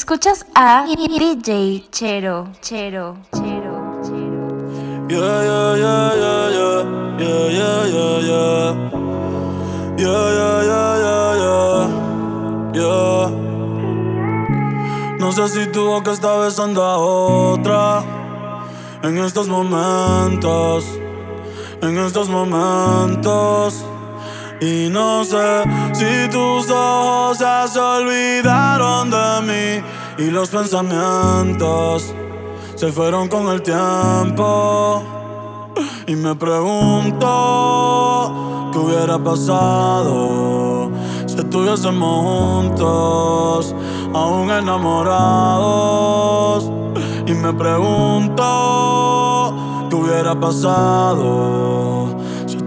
Escuchas a DJ Chero, Chero, Chero, Chero. Yeah, yeah, yeah, yeah, yeah, yeah, yeah, yeah, yeah. Yeah, yeah, yeah, yeah, yeah, No sé si tu boca está besando a otra en estos momentos, en estos momentos. Y no sé si tus ojos se olvidaron de mí y los pensamientos se fueron con el tiempo. Y me pregunto qué hubiera pasado si estuviésemos juntos, aún enamorados. Y me pregunto qué hubiera pasado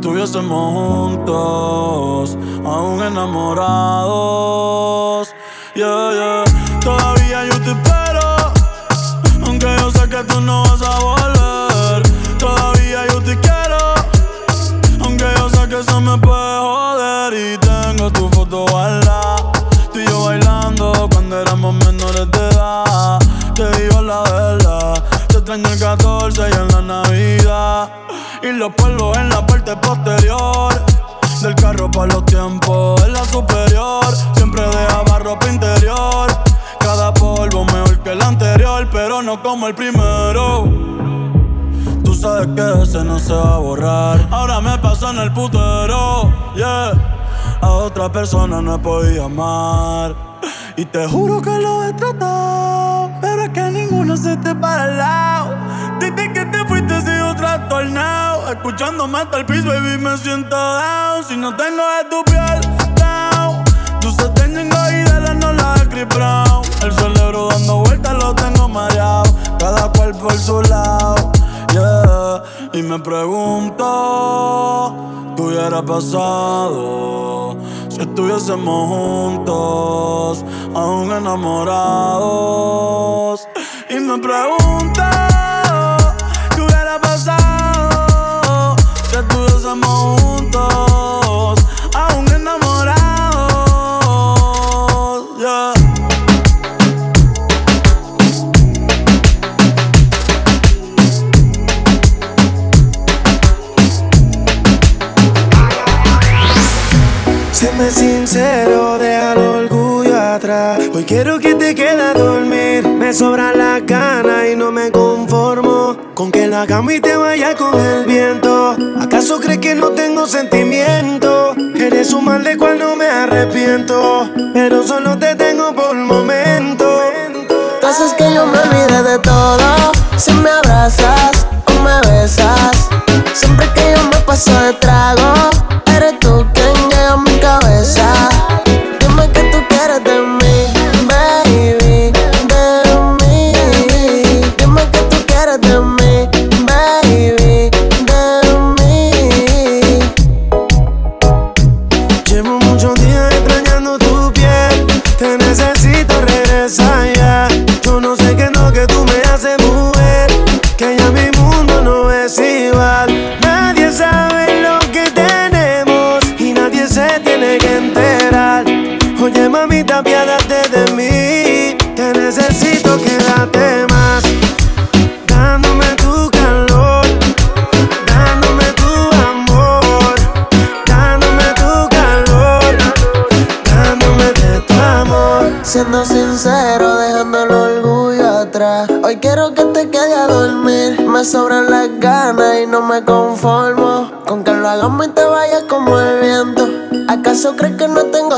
estuviésemos juntos, aún enamorados. Yeah, yeah. Todavía yo te espero, aunque yo sé que tú no vas a volver. Todavía yo te quiero, aunque yo sé que eso me puede joder. Y tengo tu foto guardada, tú y yo bailando cuando éramos menores de edad. Te digo la verdad, te extraño el 14 y en la Navidad. Y los polvos en parte posterior. Del carro para los tiempos en la superior. Siempre dejaba ropa interior. Cada polvo mejor que el anterior Pero no como el primero. Tú sabes que ese no se va a borrar. Ahora me paso en el putero Yeah. A otra persona no podido amar. Y te juro que lo he tratado Pero es que ninguno se te para al lado. Desde que te trastornado Escuchándome hasta el piso, baby, me siento down. Si no tengo de tu piel, down. Tu satén y de la no la Brown. El cerebro dando vueltas lo tengo mareado. Cada cual por su lado, yeah. Y me pregunto, ¿qué hubiera pasado? Si estuviésemos juntos, aún enamorados. Y me pregunto, cama y te vaya con el viento. ¿Acaso crees que no tengo sentimiento? Eres un mal de cual no me arrepiento, pero solo te tengo por momento. Haces que yo me olvide de todo. Si me abrazas o me besas, siempre que yo me paso de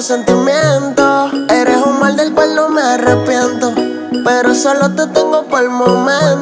sentimientos? Eres un mal del cual no me arrepiento. Pero solo te tengo por el momento.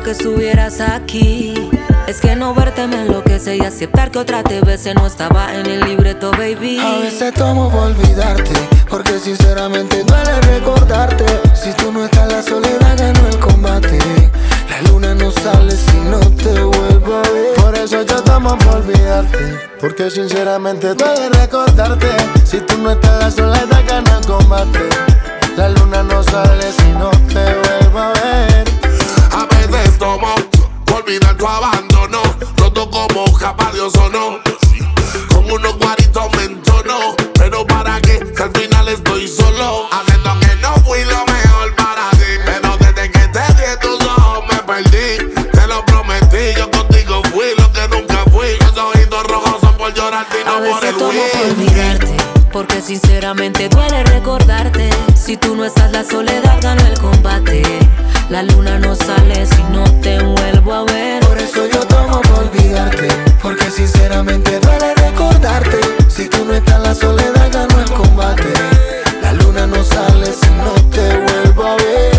Que estuvieras aquí. Es que no verte me enloquece y aceptar que otra te no estaba en el libreto, baby. A veces tomo por olvidarte, porque sinceramente duele recordarte. Si tú no estás, la soledad ganó el combate. La luna no sale si no te vuelvo a ver. Por eso yo tomo por olvidarte, porque sinceramente duele recordarte. Si tú no estás, la soledad gana el combate. La luna no sale si no te vuelvo a ver. A por olvidar tu abandono. Roto como capa de ozono. Con unos guaritos me entono. Pero para qué, que al final estoy solo. Haciendo que no fui lo mejor para ti. Pero desde que te vi en tus ojos me perdí. Te lo prometí, yo contigo fui lo que nunca fui. Los ojitos rojos son por llorarte y A no por veces el tomo por olvidarte, porque sinceramente duele recordarte. Si tú no estás, la soledad ganó el combate. La luna no sale si no te vuelvo a ver. Por eso yo tomo por olvidarte, porque sinceramente duele recordarte. Si tú no estás, la soledad ganó el combate. La luna no sale si no te vuelvo a ver.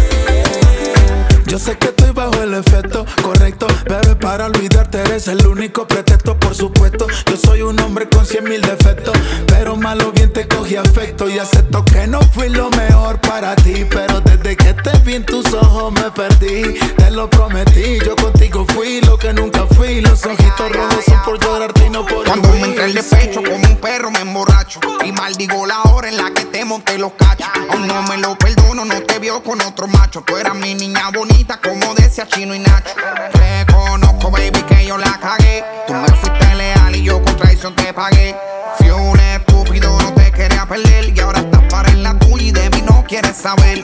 Yo sé que estoy bajo el efecto correcto, es para olvidarte eres el único pretexto, por supuesto. Yo soy un hombre con cien mil defectos, pero malo bien te cogí afecto y acepto que no fui lo mejor para ti, pero desde que te vi en tus me perdí. Te lo prometí, yo contigo fui lo que nunca fui. Los ojitos rojos son por llorarte y no por Cuando me entra el despecho como un perro me emborracho. Y maldigo la hora en la que te monté los cachos. Aún no me lo perdono, no te vio con otro macho. Tú eras mi niña bonita como decía Chino y Nacho. Reconozco baby que yo la cagué. Tú me fuiste leal y yo con traición te pagué. Fui un estúpido, no te quería perder. Y ahora estás para en la tuya y de mí no quieres saber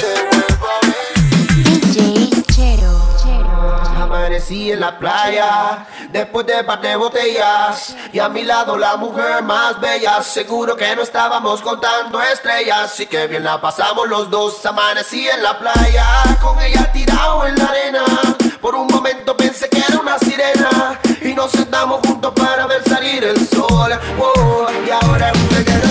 Amanecí en la playa, después de par de botellas. Y a mi lado la mujer más bella. Seguro que no estábamos contando estrellas. Y que bien la pasamos los dos. Amanecí en la playa, con ella tirado en la arena. Por un momento pensé que era una sirena. Y nos sentamos juntos para ver salir el sol. Oh, y ahora es un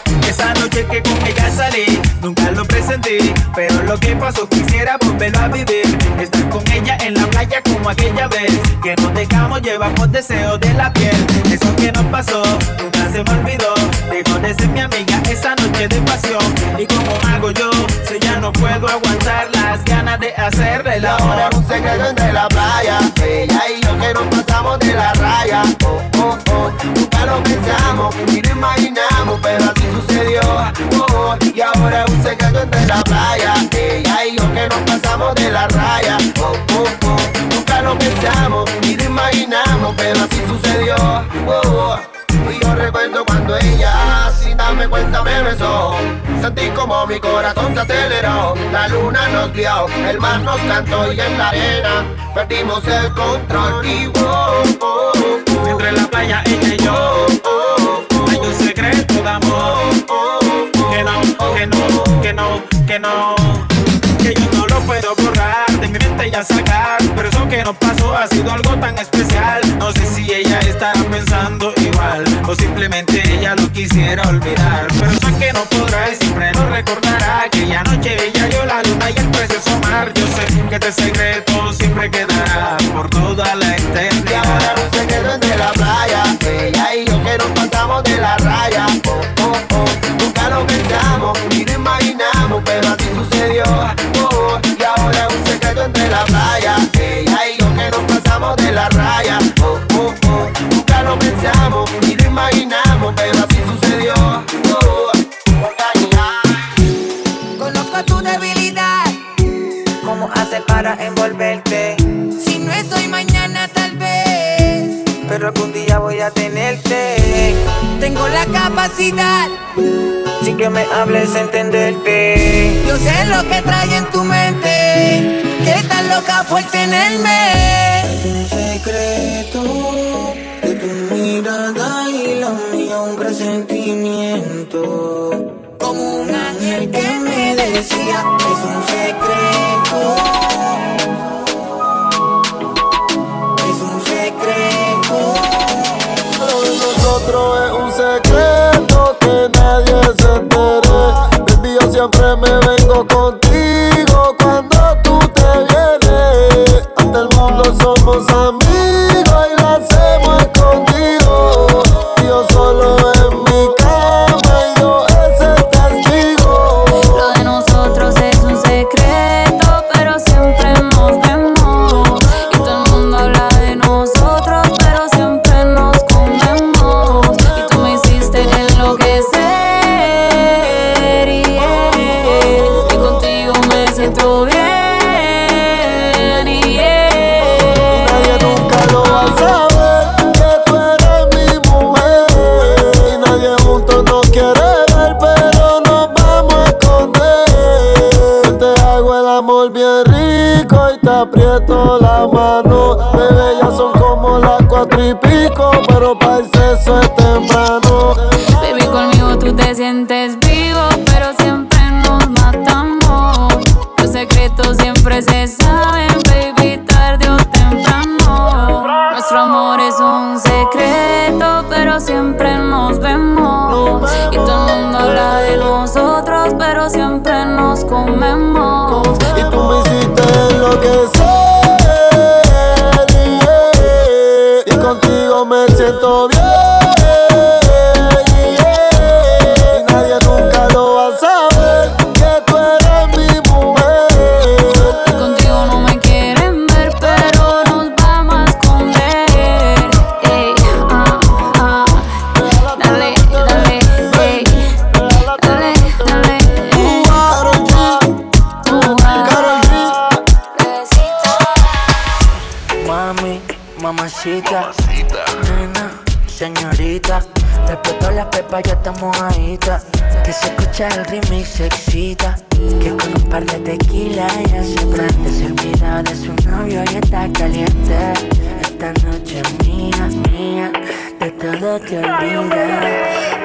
Esa noche que con ella salí, nunca lo presentí, pero lo que pasó quisiera volverlo a vivir. Estar con ella en la playa como aquella vez, que nos dejamos llevar por deseo de la piel. Eso que nos pasó, nunca se me olvidó. Dejó de ser mi amiga esa noche de pasión. Y como hago yo, si ya no puedo aguantar las ganas de hacerle la hora. un secreto entre la playa. Ella y yo que nos pasamos de la raya. Oh, oh, oh, nunca lo pensamos y lo imaginamos, pero así sucedió. Oh, y ahora es un secreto entre la playa. Ella y yo que nos pasamos de la raya. Oh, oh, oh. Nunca lo pensamos y lo imaginamos, pero así sucedió. Oh, y yo recuerdo cuando ella, sin darme cuenta, me besó. Sentí como mi corazón se aceleró. La luna nos vio, el mar nos cantó y en la arena perdimos el control. Y oh, oh, oh, Entre la playa ella y yo. Hay un secreto de amor. Que no, que no, que no, que. Que yo no lo puedo borrar de mi mente ya sacar. Pero eso que nos pasó ha sido algo tan especial. No sé si ella estará pensando igual. O simplemente ella lo quisiera olvidar. Pero sé que no podrá y siempre lo recordará. Aquella noche ella yo la luna y el precioso mar. Yo sé que este secreto siempre quedará por hables, entenderte. Yo sé lo que trae en tu mente. Que estás loca por tenerme.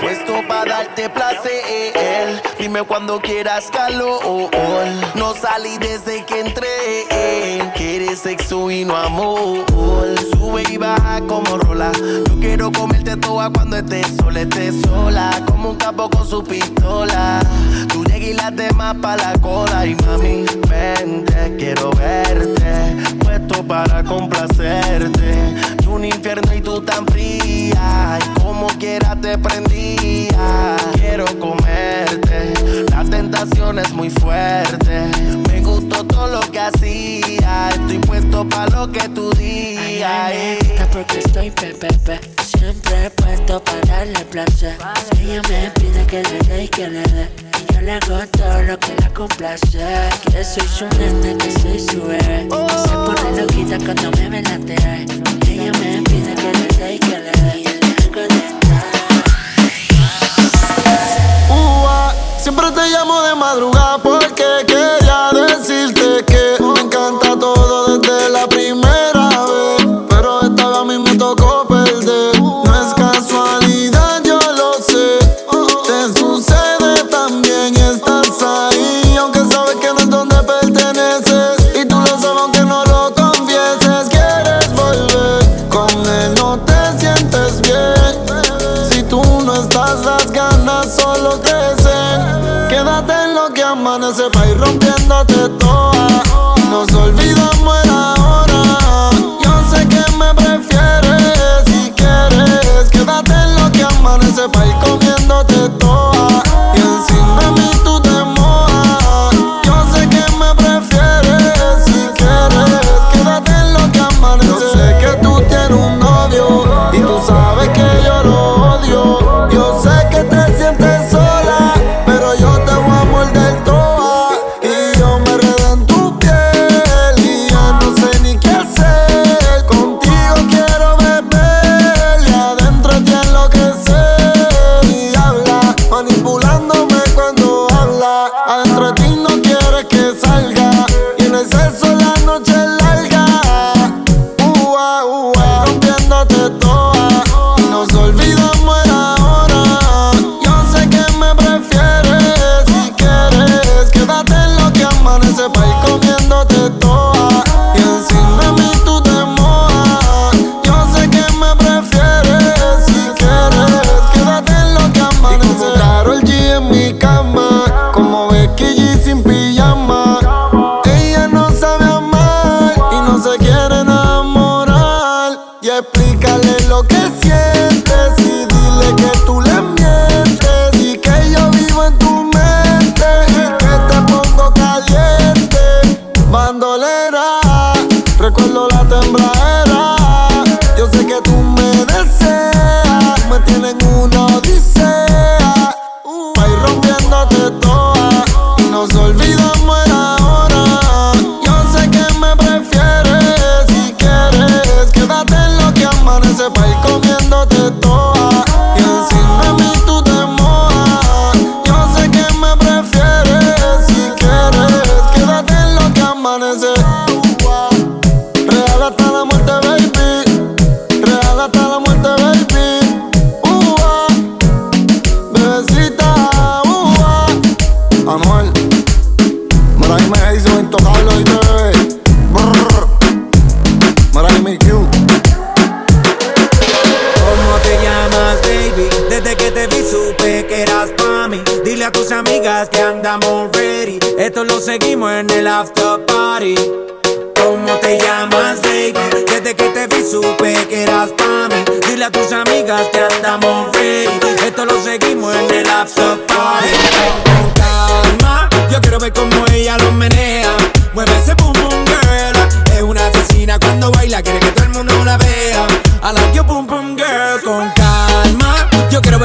Puesto para darte placer. Dime cuando quieras calor. No salí desde que entré. Quieres sexo y no amor. Sube y baja como rola. Yo quiero comerte toda cuando estés sola, estés sola. Como un capo con su pistola. Tú llegas y las demás pa' la cola. Y mami, vente, quiero verte. Puesto para complacerte un infierno y tú tan fría. Y como quiera te prendía. Quiero comerte, la tentación es muy fuerte. Me gustó todo lo que hacía. Estoy puesto para lo que tú digas. Porque estoy pepepe, siempre puesto para darle placer. Si ella me pide que le dé y que le dé le todo lo que la complace. Que soy su nena, que soy su bebé. Se pone loquita cuando me ve la tele. Ella me pide que le dé y que le dé. Siempre te llamo de madrugada porque quería de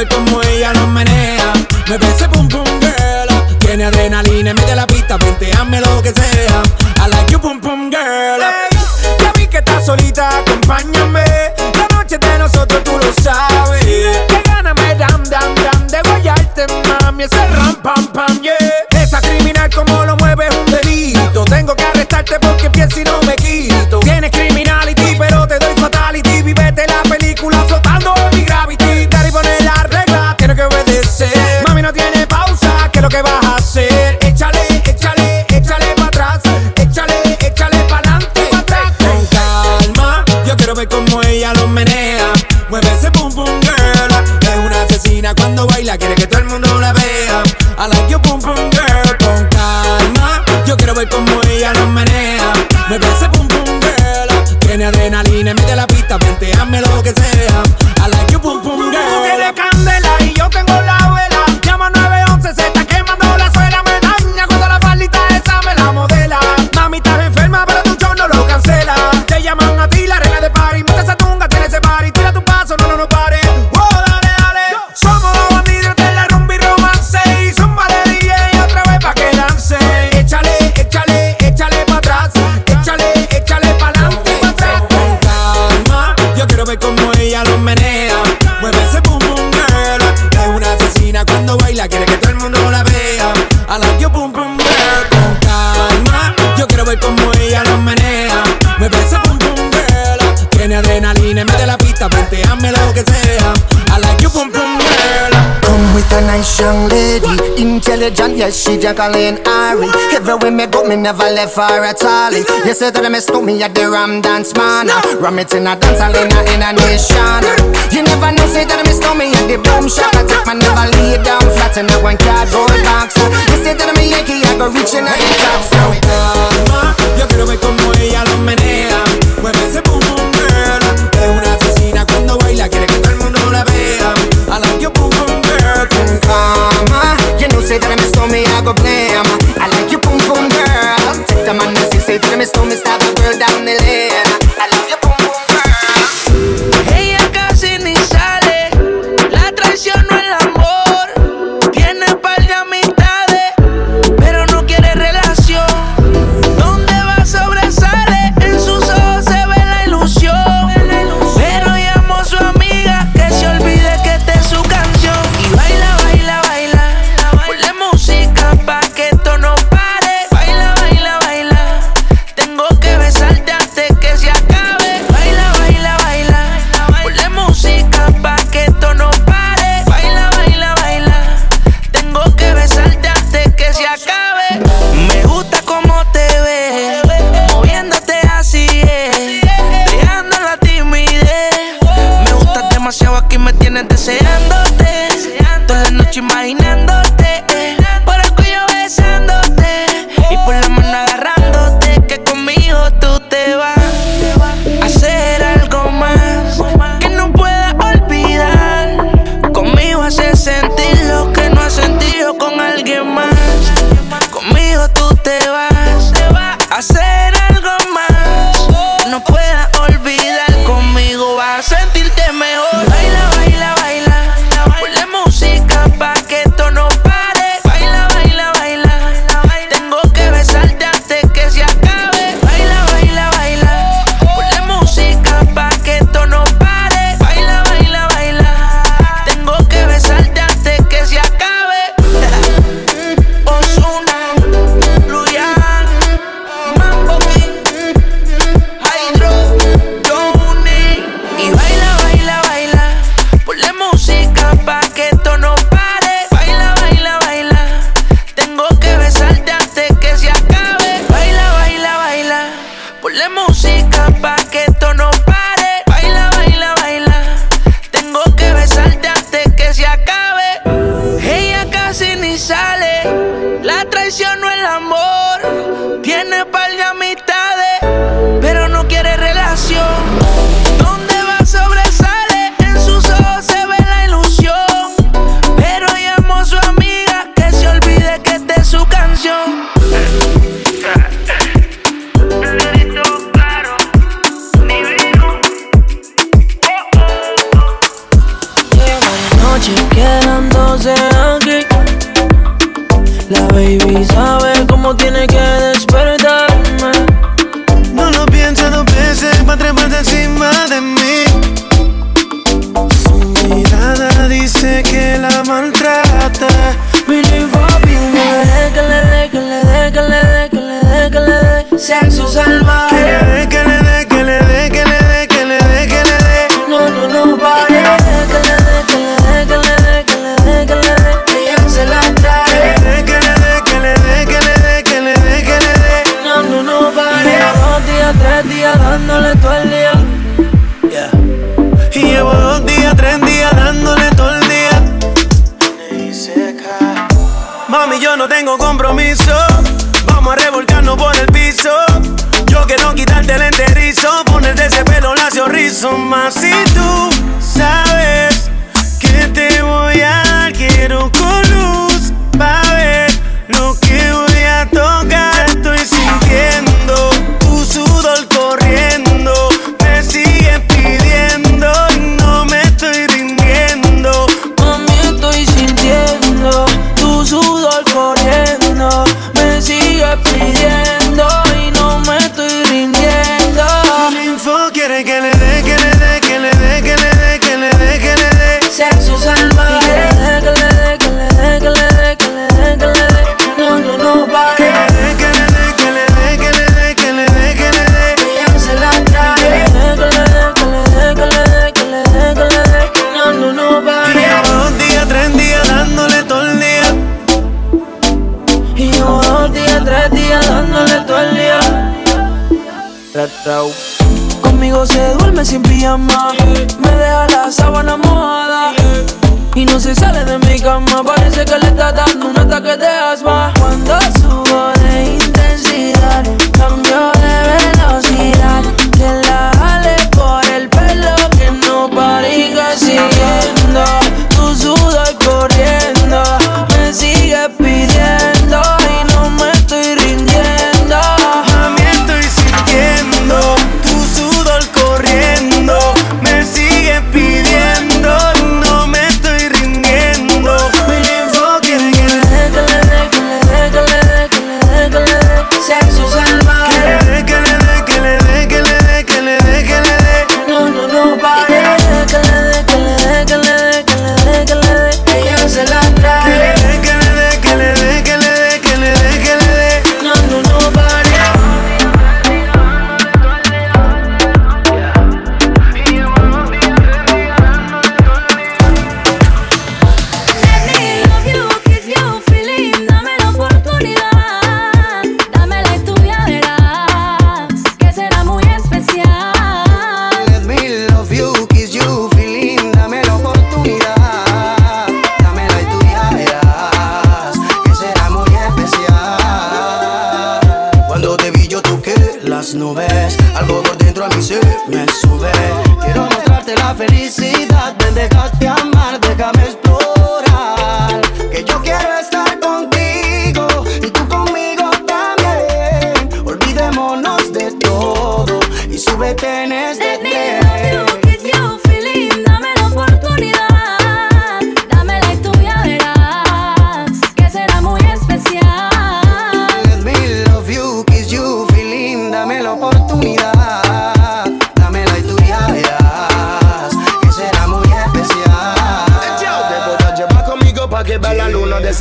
ver cómo ella los menea. Me besé pum pum girl. Tiene adrenalina, mete la pista, venteame lo que sea. I like you pum pum girl. Ya vi que estás solita, acompáñame. La noche de nosotros tú lo sabes. Que gana me dan, dan, dan de guayarte, mami. Ese ram pam pam, yeah. Pesteame lo que sea. I like you, boom boom girl. Come with a nice young lady, intelligent, yes, she juggling Ari. Everywhere me go, me never left her at all. You say that me, miss me at the Ram Dance Man. Ram it in a dance, I in a nation. You never know, say that I miss me at the boom shop. I take my never lay down flat in a one cardboard box. You say that I'm Yankee, I go reaching out the top. So, uh, yo quiero ver como ella lo menea, mueve ese boom. dándole todo el Conmigo se duerme sin pijama, me deja la sábana mojada. Y no se sale de mi cama, parece que le está dando un ataque de asma. Cuando subo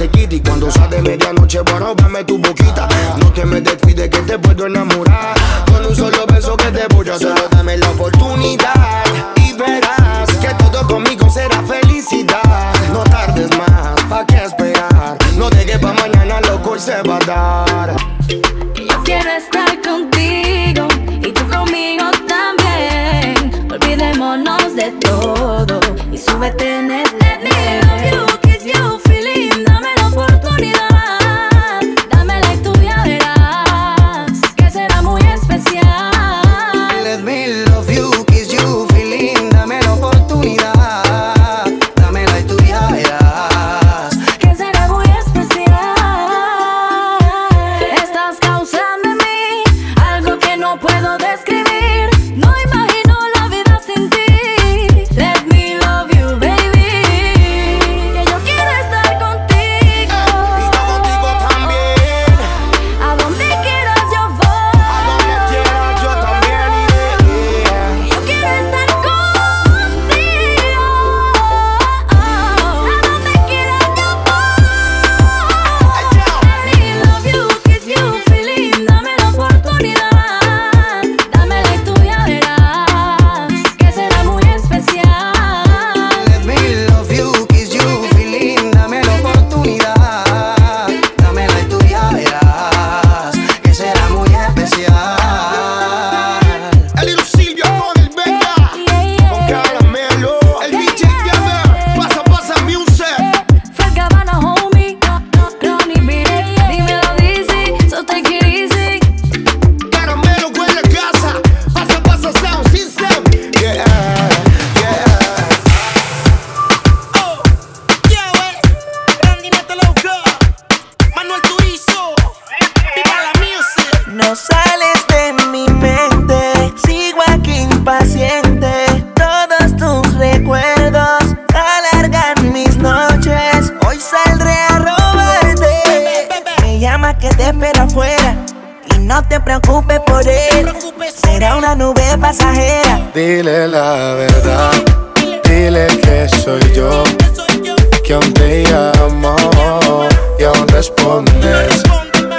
Y cuando sale de medianoche, bueno, dame tu boquita. No te me descuides que te puedo enamorar. Con un solo beso que te voy a hacer dame la oportunidad Y verás que todo conmigo será felicidad. No tardes más, ¿pa' qué esperar? No dejes pa' mañana, loco, y se va a dar. Yo quiero estar contigo Y tú conmigo también. Olvidémonos de todo Y súbete en el no te preocupes por él. Será una nube pasajera. Dile la verdad, dile que soy yo. Que aún te llamo y aún respondes.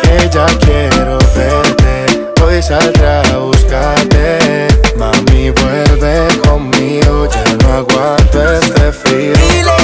Que ya quiero verte. Hoy saldrá a buscarte. Mami, vuelve conmigo. Ya no aguanto este frío.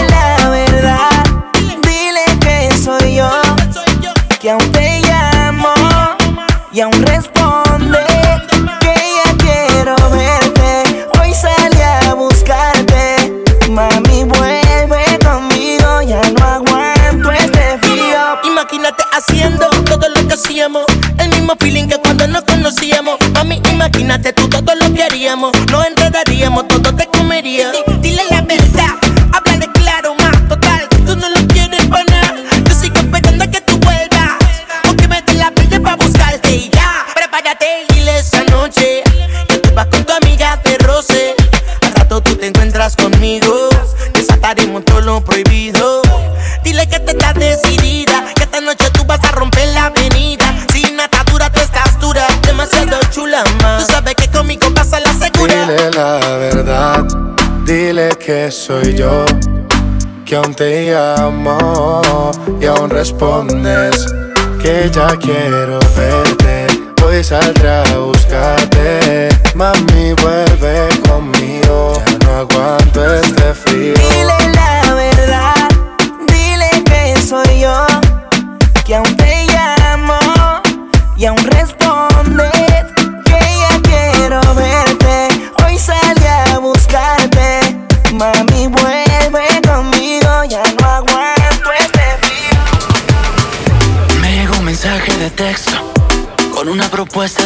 Que aún te llamo y aún respondes que ya quiero verte. Hoy saldré a buscarte, mami vuelve conmigo, ya no aguanto este frío. Dile la verdad, dile que soy yo, que aún te llamo y aún respondes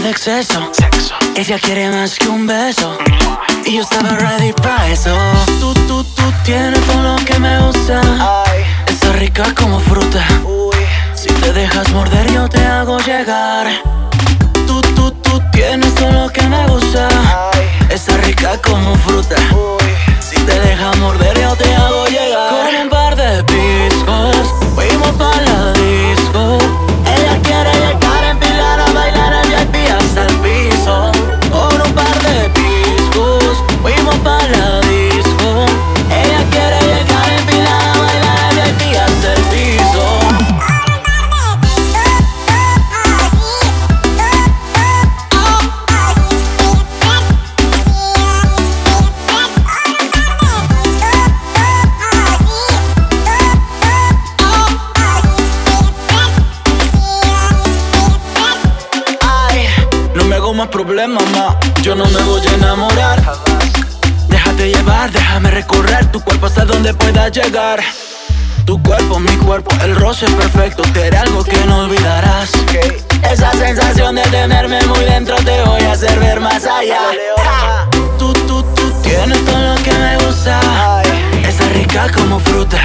de exceso. Ella quiere más que un beso y yo estaba ready para eso. Tú, tú, tú tienes todo lo que me gusta. Está rica como fruta. Si te dejas morder yo te hago llegar. Tú, tú, tú tienes todo lo que me gusta. Está rica como fruta. Si te dejas morder yo te hago llegar. Con un par de piscos fuimos para la llegar. Tu cuerpo, mi cuerpo, el roce perfecto. Te haré algo que no olvidarás. Esa sensación de tenerme muy dentro te voy a hacer ver más allá. Ja. Tú, tú, tú tienes todo lo que me gusta. Esa rica como fruta.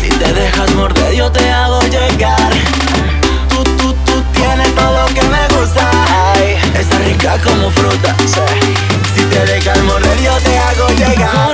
Si te dejas morder, yo te hago llegar. Tú, tú, tú tienes todo lo que me gusta. Está rica como fruta. Si te dejas morder, yo te hago llegar.